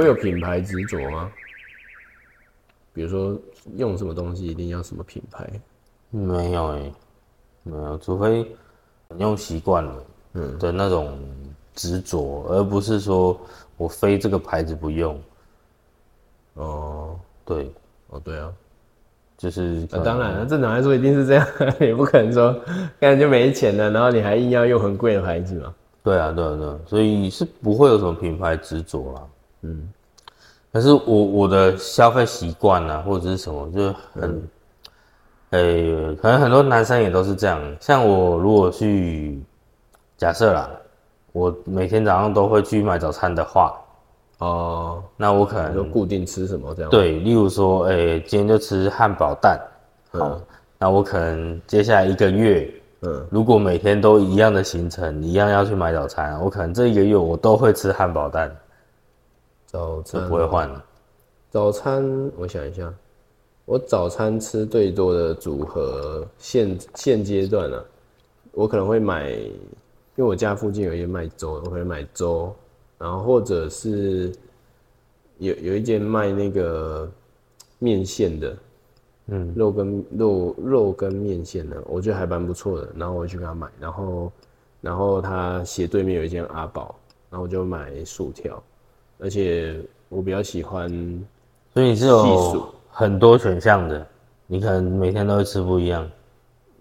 你会有品牌执着吗？比如说用什么东西一定要什么品牌？没有哎、没有，除非你用习惯了，嗯的那种执着，而不是说我非这个牌子不用。哦对，哦，对啊，就是当然了，正常来说一定是这样，也不可能说根本就没钱了，然后你还硬要用很贵的牌子嘛。对啊，对啊，对啊，所以是不会有什么品牌执着啦。嗯，可是我我的消费习惯啊，或者是什么，就很，诶、可能很多男生也都是这样。像我如果去，假设啦，我每天早上都会去买早餐的话，哦，那我可能就固定吃什么这样？，对，例如说，诶、今天就吃汉堡蛋，好，那我可能接下来一个月，嗯，如果每天都一样的行程，一样要去买早餐，我可能这一个月我都会吃汉堡蛋，就早餐。不会换了。早餐，我想一下，我早餐吃最多的组合，现现阶段啊，我可能会买，因为我家附近有一间卖粥的，我会买粥，然后或者是有有一间卖那个面线的，嗯，肉跟肉肉跟面线的，我觉得还蛮不错的，然后我去给他买，然后然后他斜对面有一间阿宝，然后我就买薯条，而且我比较喜欢。所以你是细有数很多选项的，你可能每天都会吃不一样。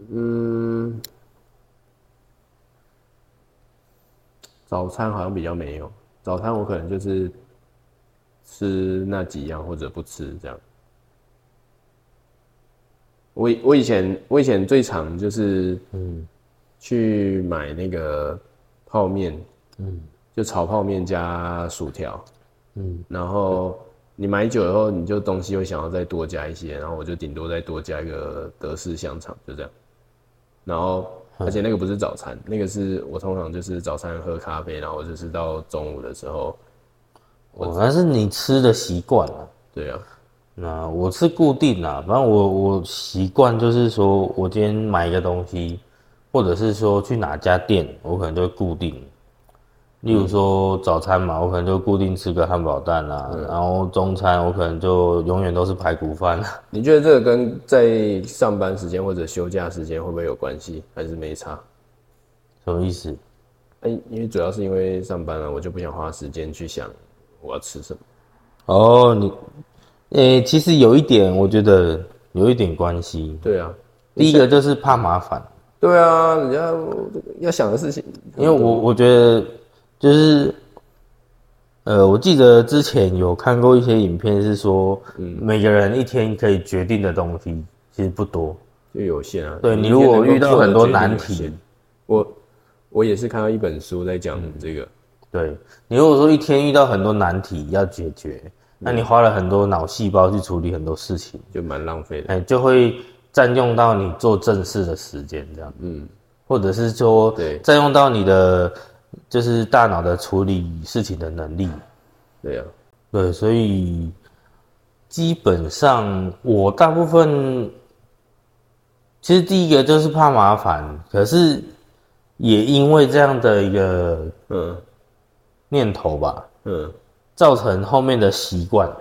嗯，早餐好像比较没有，早餐我可能就是吃那几样或者不吃这样。我以我以前我以前最常就是嗯去买那个泡面，嗯，就炒泡面加薯条，嗯，然后你买久以后，你就东西会想要再多加一些，然后我就顶多再多加一个德式香肠，就这样。然后，而且那个不是早餐，那个是我通常就是早餐喝咖啡，然后就是到中午的时候，哦，那是你吃的习惯了。对啊，那我是固定啦，反正我我习惯就是说，我今天买一个东西，或者是说去哪家店，我可能就会固定。例如说早餐嘛，我可能就固定吃个汉堡蛋啊，然后中餐我可能就永远都是排骨饭。啊 你觉得这个跟在上班时间或者休假时间会不会有关系，还是没差？什么意思？哎、因为主要是因为上班了，我就不想花时间去想我要吃什么。哦，你，诶、其实有一点，我觉得有一点关系。对啊，第一个就是怕麻烦，对啊，人家要想的事情，因为我我觉得就是，呃，我记得之前有看过一些影片，是说，嗯每个人一天可以决定的东西其实不多。就有限啊。对你如果遇到很多难题，我我也是看到一本书在讲这个，对你如果说一天遇到很多难题要解决，那你花了很多脑细胞去处理很多事情，就蛮浪费的。哎，就会占用到你做正事的时间，这样，嗯，或者是说对占用到你的就是大脑的处理事情的能力。对啊，对，所以基本上我大部分，其实第一个就是怕麻烦，可是也因为这样的一个嗯念头吧，嗯。造成后面的习惯。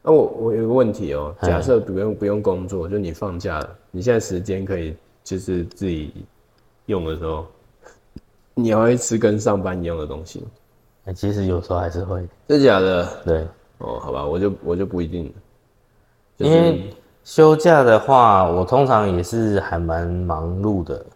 那、我我有个问题哦，嗯假设不用不用工作，就你放假了，你现在时间可以就是自己用的时候，你还会吃跟上班一样的东西吗？哎其实有时候还是会，真假的？对，哦，好吧，我就我就不一定了，就是因为休假的话，我通常也是还蛮忙碌的，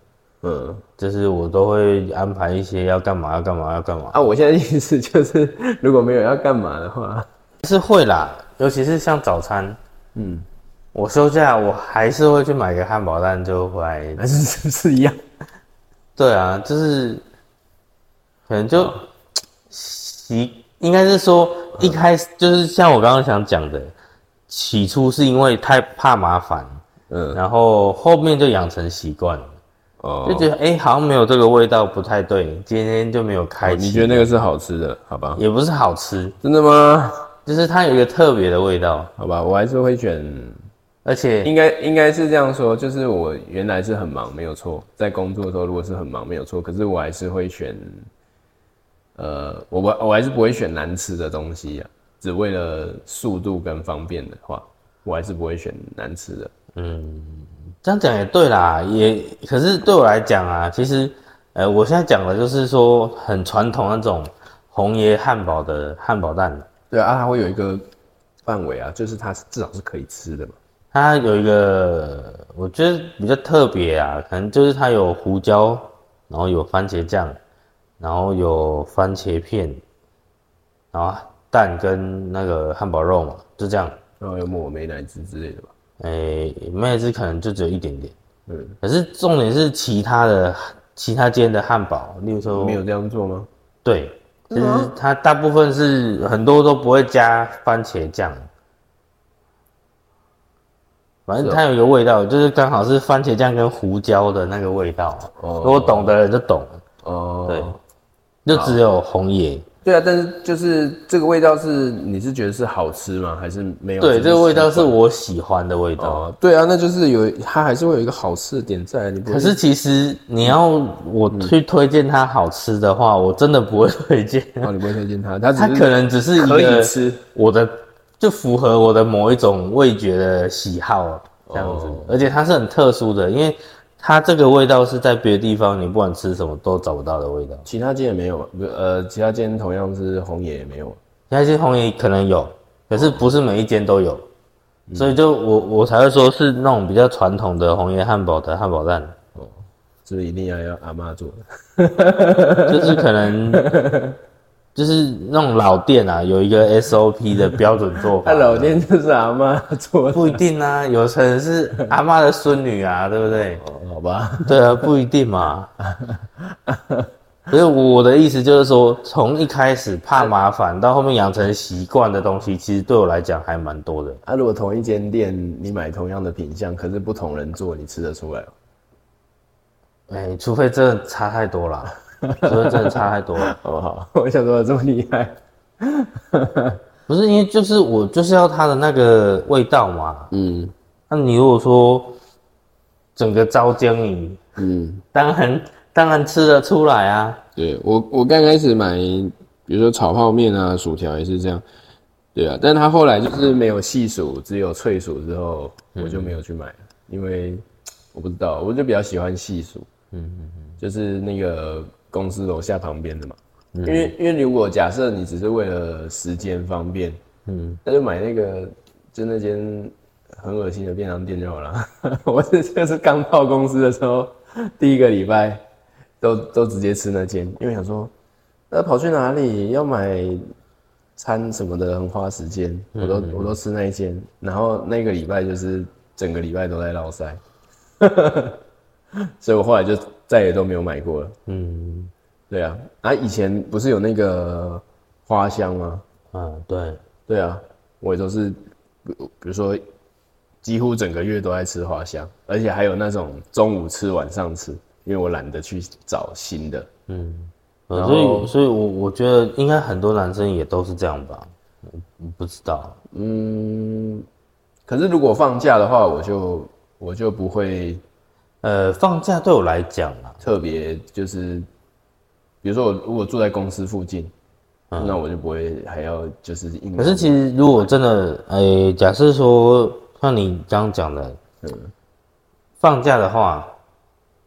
嗯就是我都会安排一些要干嘛要干嘛要干嘛，啊，我现在意思 就是，如果没有要干嘛的话，是会啦，尤其是像早餐，嗯，我休假我还是会去买个汉堡蛋就回来。还是是不是一样？对啊，就是可能就习，应该是说一开始就是像我刚刚想讲的，起初是因为太怕麻烦，嗯然后后面就养成习惯了。哦就觉得哎、诶好像没有这个味道，不太对，今天就没有开启。你觉得那个是好吃的？好吧？也不是好吃，真的吗？就是它有一个特别的味道，好吧，我还是会选而且应该应该是这样说，就是我原来是很忙，没有错，在工作的时候如果是很忙，没有错，可是我还是会选，呃，我我我还是不会选难吃的东西啊。只为了速度跟方便的话，我还是不会选难吃的。嗯这样讲也对啦，也可是对我来讲啊，其实，呃，我现在讲的就是说很传统那种红爷汉堡的汉堡蛋，对啊，它会有一个范围啊，就是它至少是可以吃的嘛。它有一个我觉得比较特别啊，可能就是它有胡椒，然后有番茄酱，然后有番茄片，然后蛋跟那个汉堡肉嘛，就这样。然后有抹美乃滋之类的吧。诶，美乃滋可能就只有一点点，嗯，可是重点是其他的其他间的汉堡，例如说没有这样做吗？对，其实它大部分是很多都不会加番茄酱，反正它有一个味道，就是刚好是番茄酱跟胡椒的那个味道。哦，如果懂的人就懂。哦，对，就只有红叶。对啊，但是就是这个味道是你是觉得是好吃吗？还是没有？对，这个味道是我喜欢的味道。哦，对啊，那就是有它还是会有一个好吃的点在。你可是其实你要我去推荐它好吃的话，我真的不会推荐。哦，你不会推荐它？它它可能只是一个吃我的就符合我的某一种味觉的喜好这样子，而且它是很特殊的，因为。它这个味道是在别的地方你不管吃什么都找不到的味道，其他间也没有，呃，其他间同样是红野也没有，其他间红野可能有，可是不是每一间都有，所以就我我才会说是那种比较传统的红叶汉堡的汉堡蛋，哦，是不是一定要要阿妈做的？就是可能。就是那种老店啊，有一个 SOP 的标准做法。那老店就是阿妈做，不一定啊，有可能是阿妈的孙女啊，对不对？哦，好吧。对啊，不一定嘛。所以我的意思就是说，从一开始怕麻烦，到后面养成习惯的东西，其实对我来讲还蛮多的。啊，如果同一间店你买同样的品相，可是不同人做，你吃得出来吗？哎，除非真的差太多了。所以真的差太多了，好不好？我想说这么厉害，不是因为就是我就是要它的那个味道嘛。嗯，那你如果说整个招江鱼，嗯，当然当然吃得出来啊。对我我刚开始买，比如说炒泡面啊、薯条也是这样，对啊。但他后来就是没有细薯，只有脆薯之后，我就没有去买了，因为我不知道，我就比较喜欢细薯。嗯嗯嗯，就是那个。公司楼下旁边的嘛，因为因为如果假设你只是为了时间方便，嗯，那就买那个就那间很恶心的便当店就好了。我是就是刚到公司的时候，第一个礼拜都都直接吃那间，因为想说，那跑去哪里要买餐什么的很花时间，我都我都吃那一间，然后那个礼拜就是整个礼拜都在绕塞。所以我后来就再也都没有买过了。嗯，对啊，啊，以前不是有那个花香吗？嗯，对，对啊，我也都是，比比如说，几乎整个月都在吃花香，而且还有那种中午吃、晚上吃，因为我懒得去找新的。嗯，所以，所以我我觉得应该很多男生也都是这样吧？我不知道。嗯，可是如果放假的话，我就我就不会。呃，放假对我来讲啊，特别就是，比如说我如果住在公司附近，那我就不会还要就是。可是其实如果真的，呃，假设说像你刚刚讲的，嗯，放假的话，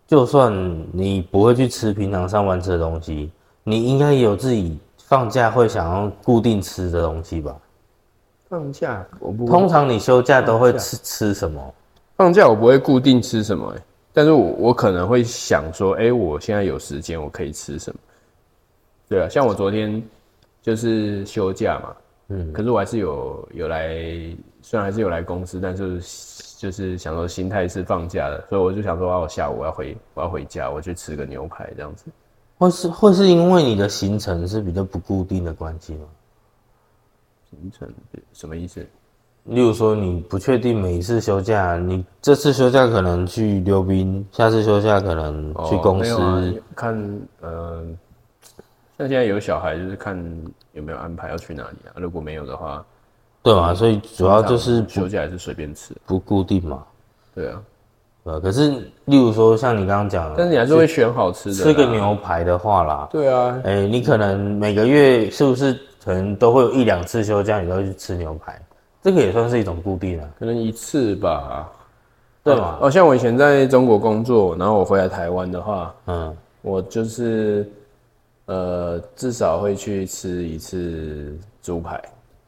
就算你不会去吃平常上班吃的东西，你应该也有自己放假会想要固定吃的东西吧？放假我不，通常你休假都会吃吃什么？放假我不会固定吃什么，哎。但是我我可能会想说，哎，我现在有时间，我可以吃什么？对啊，像我昨天就是休假嘛，嗯，可是我还是有有来，虽然还是有来公司，但是就是想说心态是放假的，所以我就想说，啊，我下午我要回我要回家，我去吃个牛排这样子。或是会是因为你的行程是比较不固定的关系吗？行程什么意思？例如说，你不确定每一次休假，你这次休假可能去溜冰，下次休假可能去公司看。呃，像现在有小孩，就是看有没有安排要去哪里啊。如果没有的话，对嘛？所以主要就是休假还是随便吃，不固定嘛。对啊，呃，可是例如说像你刚刚讲，但是你还是会选好吃的，吃个牛排的话啦。对啊，哎，你可能每个月是不是？可能都会有一两次休假，你都会去吃牛排，这个也算是一种固定啊，可能一次吧。对吧？哦，像我以前在中国工作，然后我回来台湾的话，嗯，我就是呃至少会去吃一次猪排，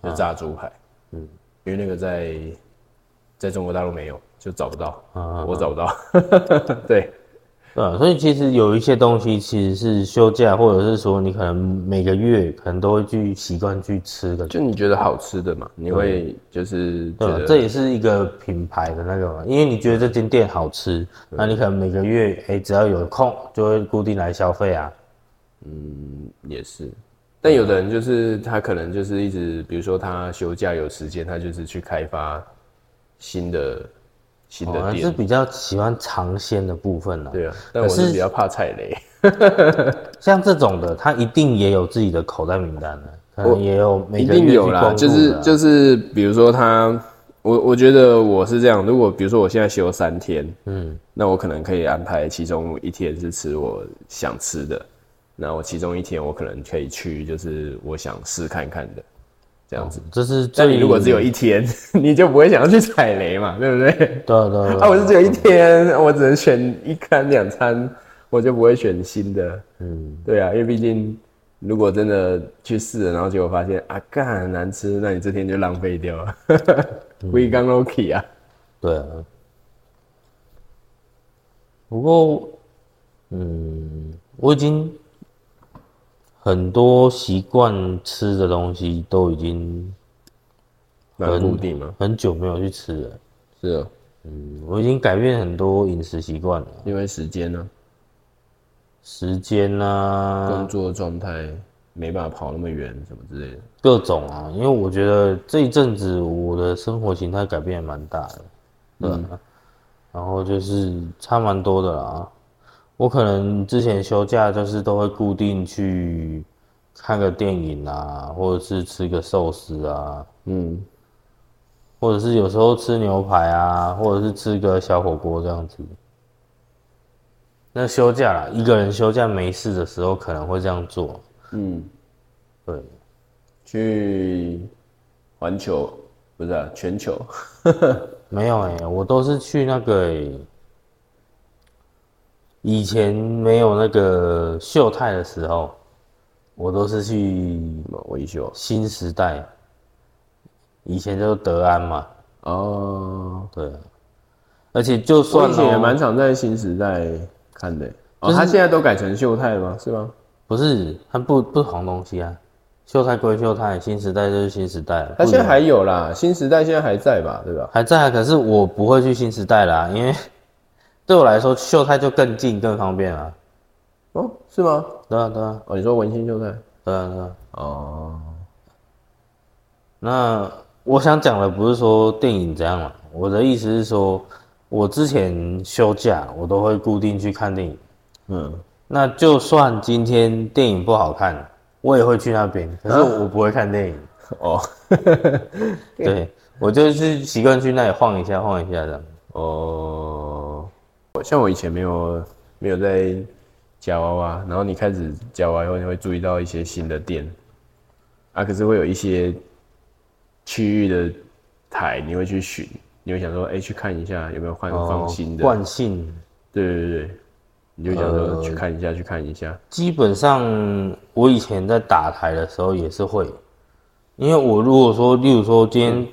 就炸猪排。嗯，因为那个在在中国大陆没有，就找不到，嗯我找不到。对，对啊，所以其实有一些东西其实是休假，或者是说你可能每个月可能都会去习惯去吃的，就你觉得好吃的嘛，你会就是觉对这也是一个品牌的那个嘛，因为你觉得这间店好吃，那你可能每个月哎、只要有空就会固定来消费啊。嗯也是。但有的人就是他可能就是一直，比如说他休假有时间，他就是去开发新的新我还是。比较喜欢尝鲜的部分啊。对啊，但我可是是比较怕踩雷。像这种的，他一定也有自己的口袋名单的，可能也有每一定有啦，就是就是，比如说他，我我觉得我是这样，如果比如说我现在休三天，嗯，那我可能可以安排其中一天是吃我想吃的，那我其中一天我可能可以去就是我想试看看的，这样子。这是但你如果只有一天，你就不会想要去踩雷嘛，对不对？对啊我是只有一天，我只能选一餐两餐，我就不会选新的。嗯，对啊，因为毕竟如果真的去试了，然后结果发现啊，干很难吃，那你这天就浪费掉了。We g o n Loki 啊，对啊。不过，嗯，我已经很多习惯吃的东西都已经蛮固定了。很久没有去吃了。是啊，嗯，我已经改变很多饮食习惯了，因为时间呢、时间啊，工作状态没办法跑那么远，什么之类的。各种啊，因为我觉得这一阵子我的生活形态改变也蛮大的，对吧、然后就是差蛮多的啦。我可能之前休假就是都会固定去看个电影啊，或者是吃个寿司啊，嗯，或者是有时候吃牛排啊，或者是吃个小火锅这样子。那休假啦，一个人休假没事的时候可能会这样做，嗯，对。去环球不是啊，全球。没有哎、我都是去那个、欸，以前没有那个秀泰的时候，我都是去维修？新时代，以前就是德安嘛，哦，对啊，而且就我算以前也哦蛮常在新时代看的。哦，他现在都改成秀泰吗？是吗？不是它不不同东西啊，秀泰归秀泰，新时代就是新时代他现在还有啦，新时代现在还在吧？对吧？还在啊，可是我不会去新时代啦，因为对我来说秀泰就更近更方便啊，哦，是吗？对啊对啊哦，你说文心秀泰？对啊对啊。哦，那我想讲的不是说电影怎样了，我的意思是说，我之前休假我都会固定去看电影。嗯，那就算今天电影不好看，我也会去那边，可是我不会看电影。哦，对，我就是习惯去那里晃一下晃一下这样。哦，像我以前没有没有在夹娃娃，然后你开始夹娃娃以后，你会注意到一些新的店。啊，可是会有一些区域的台，你会去寻，你会想说，哎、去看一下有没有换放新的，惯性。对对对，你就想说去看一下，去看一下，基本上我以前在打台的时候也是会，因为我如果说，例如说今天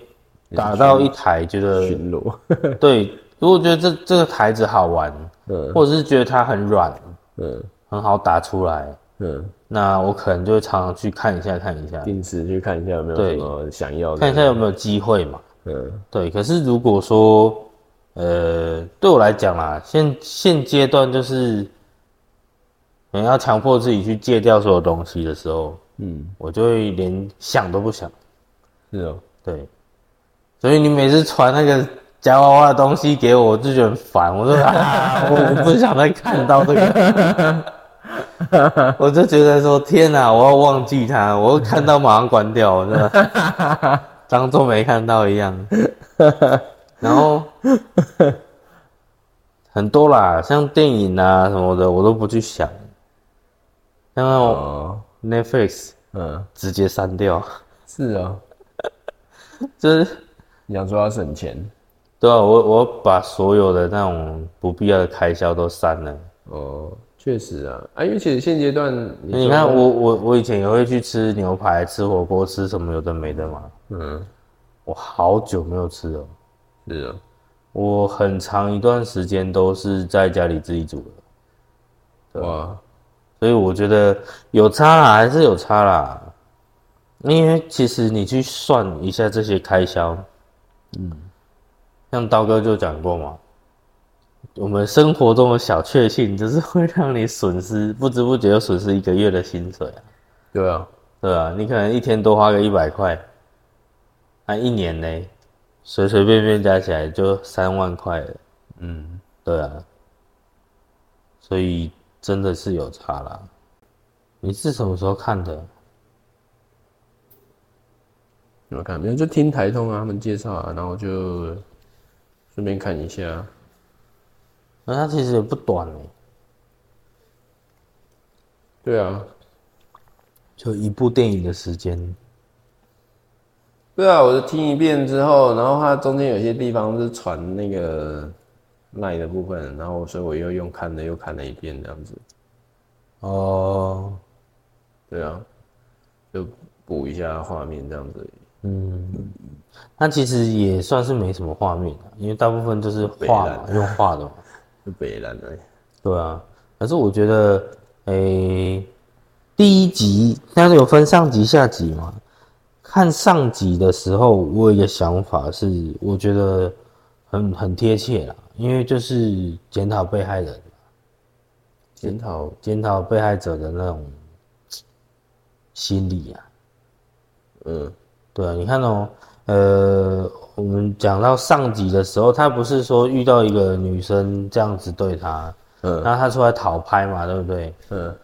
打到一台觉得巡逻，对，如果觉得这这个台子好玩，嗯。或者是觉得它很软，嗯。很好打出来，嗯，那我可能就会常常去看一下看一下，定时去看一下有没有什么想要的，看一下有没有机会嘛。嗯。对，可是如果说，呃，对我来讲啦，现现阶段就是，你要强迫自己去戒掉所有东西的时候，嗯，我就会连想都不想。是哦，对，所以你每次传那个夹娃娃的东西给我，我就觉得很烦。我说啊，我我不想再看到这个，我就觉得说天哪，我要忘记它，我会看到马上关掉，我真的 当做没看到一样。然后很多啦，像电影啊什么的，我都不去想。像那种哦，Netflix，嗯，直接删掉。是啊，就是你想说要省钱，对啊，我我把所有的那种不必要的开销都删了。哦，确实啊，啊，因为其实现阶段你看我我我以前也会去吃牛排、吃火锅、吃什么有的没的嘛。嗯，我好久没有吃了。是啊，我很长一段时间都是在家里自己煮的。哇，所以我觉得有差啦，还是有差啦。因为其实你去算一下这些开销，嗯，像刀哥就讲过嘛，我们生活中的小确幸，就是会让你损失不知不觉又损失一个月的薪水啊。对啊，对啊，你可能一天多花个一百块，那一年呢，随随便便加起来就三万块了。嗯，对啊，所以真的是有差啦。你是什么时候看的？有看没有，就听台通啊，他们介绍啊，然后就顺便看一下。那它其实也不短哎。对啊，就一部电影的时间。对啊，我就听一遍之后，然后它中间有些地方是传那个赖的部分，然后所以我又用看的又看了一遍这样子。哦，对啊，就补一下画面这样子。嗯，那其实也算是没什么画面因为大部分都是画嘛，用画的嘛，就北蓝的。对啊，可是我觉得，诶，第一集但是有分上集下集嘛？看上集的时候，我有一个想法是，我觉得很很贴切啦，因为就是检讨被害人，检讨检讨被害者的那种心理啊，嗯。对啊，你看哦，呃，我们讲到上集的时候，他不是说遇到一个女生这样子对他，嗯，然后他出来讨拍嘛，对不对？嗯，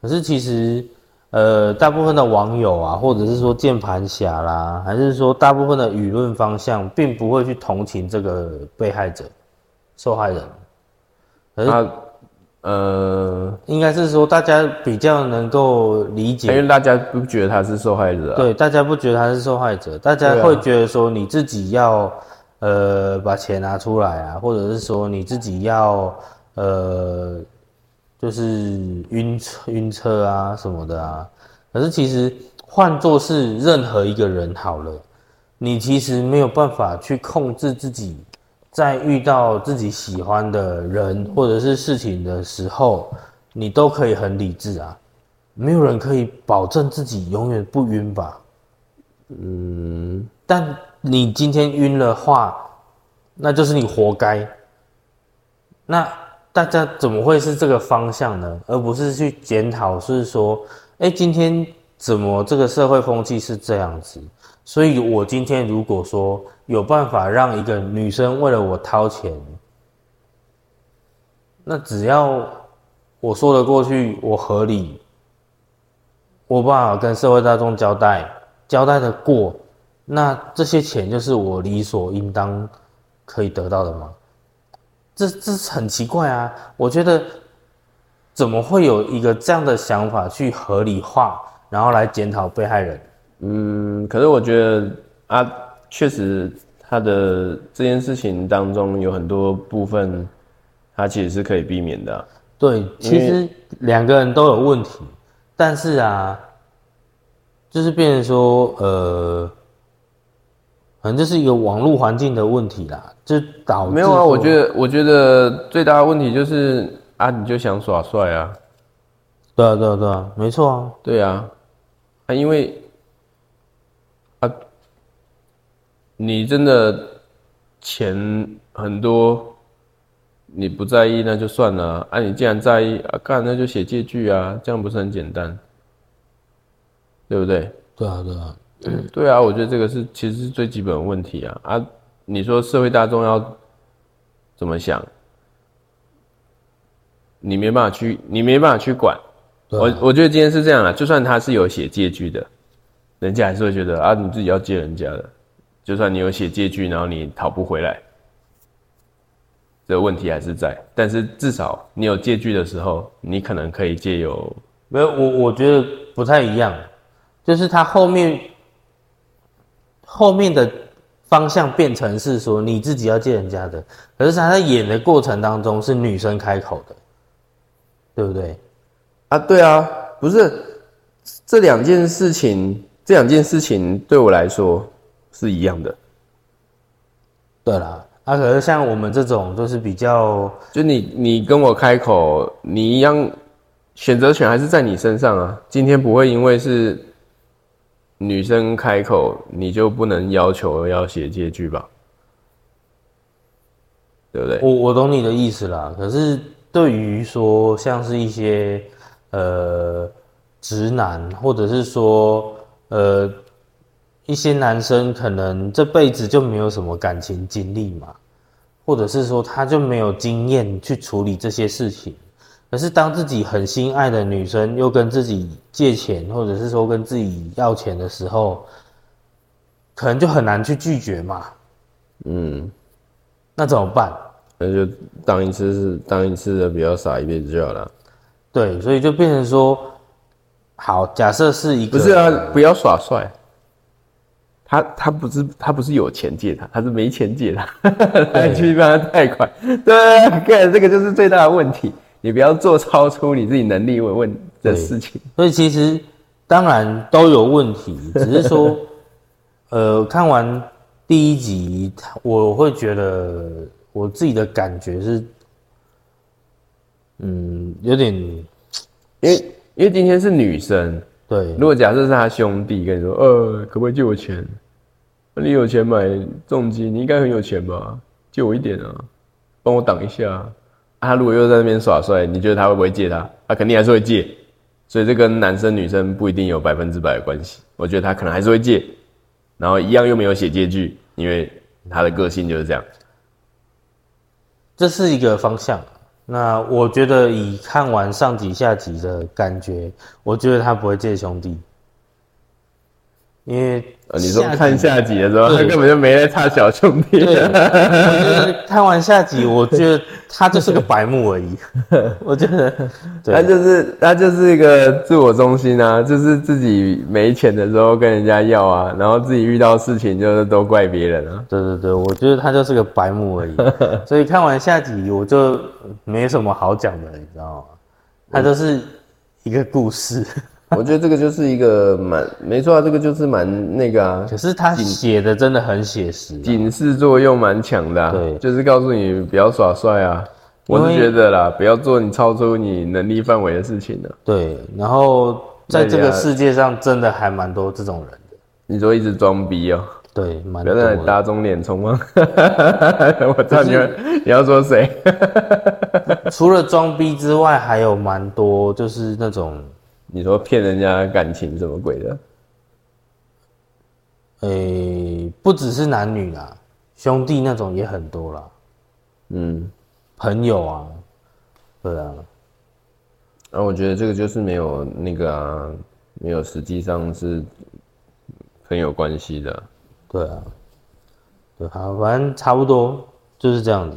可是其实，呃，大部分的网友啊，或者是说键盘侠啦，还是说大部分的舆论方向，并不会去同情这个被害者、受害人，可是。呃，应该是说大家比较能够理解，因为大家不觉得他是受害者。啊对，大家不觉得他是受害者，大家会觉得说你自己要呃把钱拿出来啊，或者是说你自己要呃就是晕车晕车啊什么的啊。可是其实换作是任何一个人好了，你其实没有办法去控制自己。在遇到自己喜欢的人或者是事情的时候，你都可以很理智啊。没有人可以保证自己永远不晕吧？嗯，但你今天晕了话，那就是你活该。那大家怎么会是这个方向呢？而不是去检讨，是说，哎，今天怎么这个社会风气是这样子？所以我今天如果说有办法让一个女生为了我掏钱，那只要我说得过去，我合理，我办法跟社会大众交代，交代的过，那这些钱就是我理所应当可以得到的吗？这这是很奇怪啊！我觉得怎么会有一个这样的想法去合理化，然后来检讨被害人？嗯，可是我觉得啊，确实他的这件事情当中有很多部分，他其实是可以避免的。对，其实两个人都有问题，但是啊，就是变成说，呃，反正就是一个网络环境的问题啦，就导没有啊。我觉得，我觉得最大的问题就是啊，你就想耍帅啊。对啊，对啊，对啊，没错啊，对啊，啊，因为。你真的钱很多，你不在意那就算了啊！你既然在意啊，干那就写借据啊，这样不是很简单，对不对？对啊，对啊，对啊！我觉得这个是其实是最基本的问题啊啊！你说社会大众要怎么想？你没办法去，你没办法去管。我我觉得今天是这样啊，就算他是有写借据的，人家还是会觉得啊，你自己要借人家的。就算你有写借据，然后你讨不回来，这个问题还是在。但是至少你有借据的时候，你可能可以借由没有我，我觉得不太一样。就是他后面后面的方向变成是说你自己要借人家的，可是他在演的过程当中是女生开口的，对不对？啊，对啊，不是这两件事情，这两件事情对我来说是一样的。对啦，啊，可是像我们这种就是比较，就你你跟我开口，你一样选择权还是在你身上啊。今天不会因为是女生开口，你就不能要求要写借据吧？对不对？我我懂你的意思啦。可是对于说像是一些呃直男，或者是说呃一些男生，可能这辈子就没有什么感情经历嘛，或者是说他就没有经验去处理这些事情。可是当自己很心爱的女生又跟自己借钱，或者是说跟自己要钱的时候，可能就很难去拒绝嘛。嗯，那怎么办？那就当一次是当一次的比较傻，一辈子就好了。对，所以就变成说，好，假设是一个不是啊，不要耍帅。他他不是他不是有钱借他，他是没钱借他，还去帮他贷款。对，看这个就是最大的问题。你不要做超出你自己能力问问的事情。所以其实当然都有问题，只是说，呃，看完第一集，我会觉得我自己的感觉是，嗯，有点，因为因为今天是女生，对，如果假设是他兄弟跟你说，呃，可不可以借我钱？那你有钱买重机，你应该很有钱吧？借我一点啊，帮我挡一下。他如果又在那边耍帅，你觉得他会不会借他？他肯定还是会借，所以这跟男生女生不一定有百分之百的关系。我觉得他可能还是会借，然后一样又没有写借据，因为他的个性就是这样。这是一个方向。那我觉得以看完上集下集的感觉，我觉得他不会借兄弟。因为你说看下集的时候，他 根本就没在差小兄弟。看完下集，我觉得他就是个白目而已。我觉得他就是他就是一个自我中心啊，就是自己没钱的时候跟人家要啊，然后自己遇到事情就是都怪别人啊。对对对，我觉得他就是个白目而已。所以看完下集，我就没什么好讲的，你知道吗？他就是一个故事。我觉得这个就是一个蛮没错啊，这个就是蛮那个啊。可是他写的真的很写实，警示作用蛮强的。对，就是告诉你不要耍帅啊。我是觉得啦，不要做你超出你能力范围的事情了。对，然后在这个世界上真的还蛮多这种人的。你说一直装逼哦？对，不要在打肿脸充吗？我知道你你要说谁？除了装逼之外，还有蛮多就是那种。你说骗人家感情什么鬼的？诶，不只是男女啦，兄弟那种也很多啦。嗯，朋友啊，对啊。那我觉得这个就是没有那个啊，没有实际上是很有关系的。对啊，对，好，反正差不多就是这样子。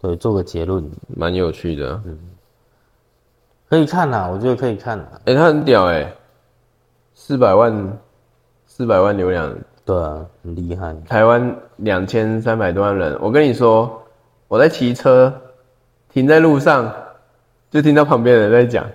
对，做个结论，蛮有趣的。嗯。可以看呐，我觉得可以看呐。哎，他很屌哎，四百万，四百万流量，对啊，很厉害。台湾两千三百多万人，我跟你说，我在骑车，停在路上，就听到旁边人在讲，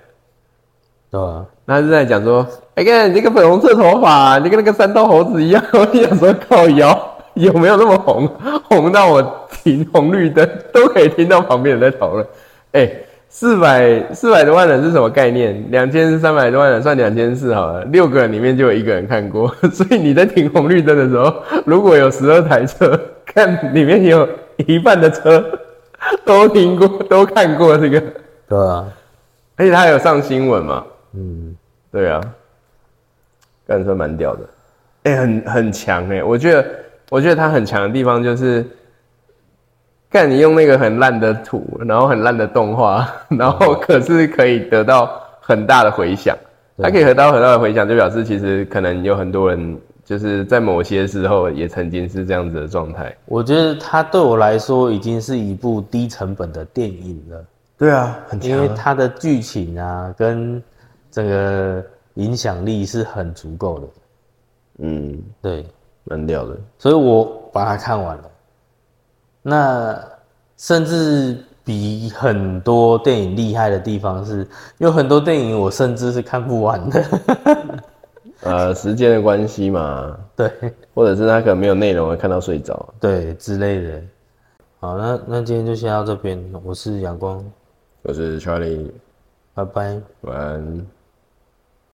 对啊，他是在讲说，哎，看你那个粉红色头发，你跟那个三刀猴子一样。我想说，靠腰有没有那么红？红到我停红绿灯都可以听到旁边人在讨论，哎。四百四百多万人是什么概念？两千三百多万人算两千四好了，六个人里面就有一个人看过。所以你在停红绿灯的时候，如果有十二台车，看里面有一半的车 都停过、都看过这个。对啊，而且他有上新闻嘛？嗯，对啊，个人说蛮屌的，哎，很很强哎，我觉得，我觉得他很强的地方就是。看你用那个很烂的图，然后很烂的动画，然后可是可以得到很大的回响。它可以得到很大的回响，就表示其实可能有很多人就是在某些时候也曾经是这样子的状态。我觉得它对我来说已经是一部低成本的电影了。对啊，很强。因为它的剧情啊，跟整个影响力是很足够的。嗯，对，蛮屌的。所以我把它看完了。那甚至比很多电影厉害的地方是，有很多电影我甚至是看不完的。呃，时间的关系嘛，对或者是他可能没有内容，会看到睡着。对之类的。好，那那今天就先到这边。我是阳光，我是 Charlie，拜拜。晚安。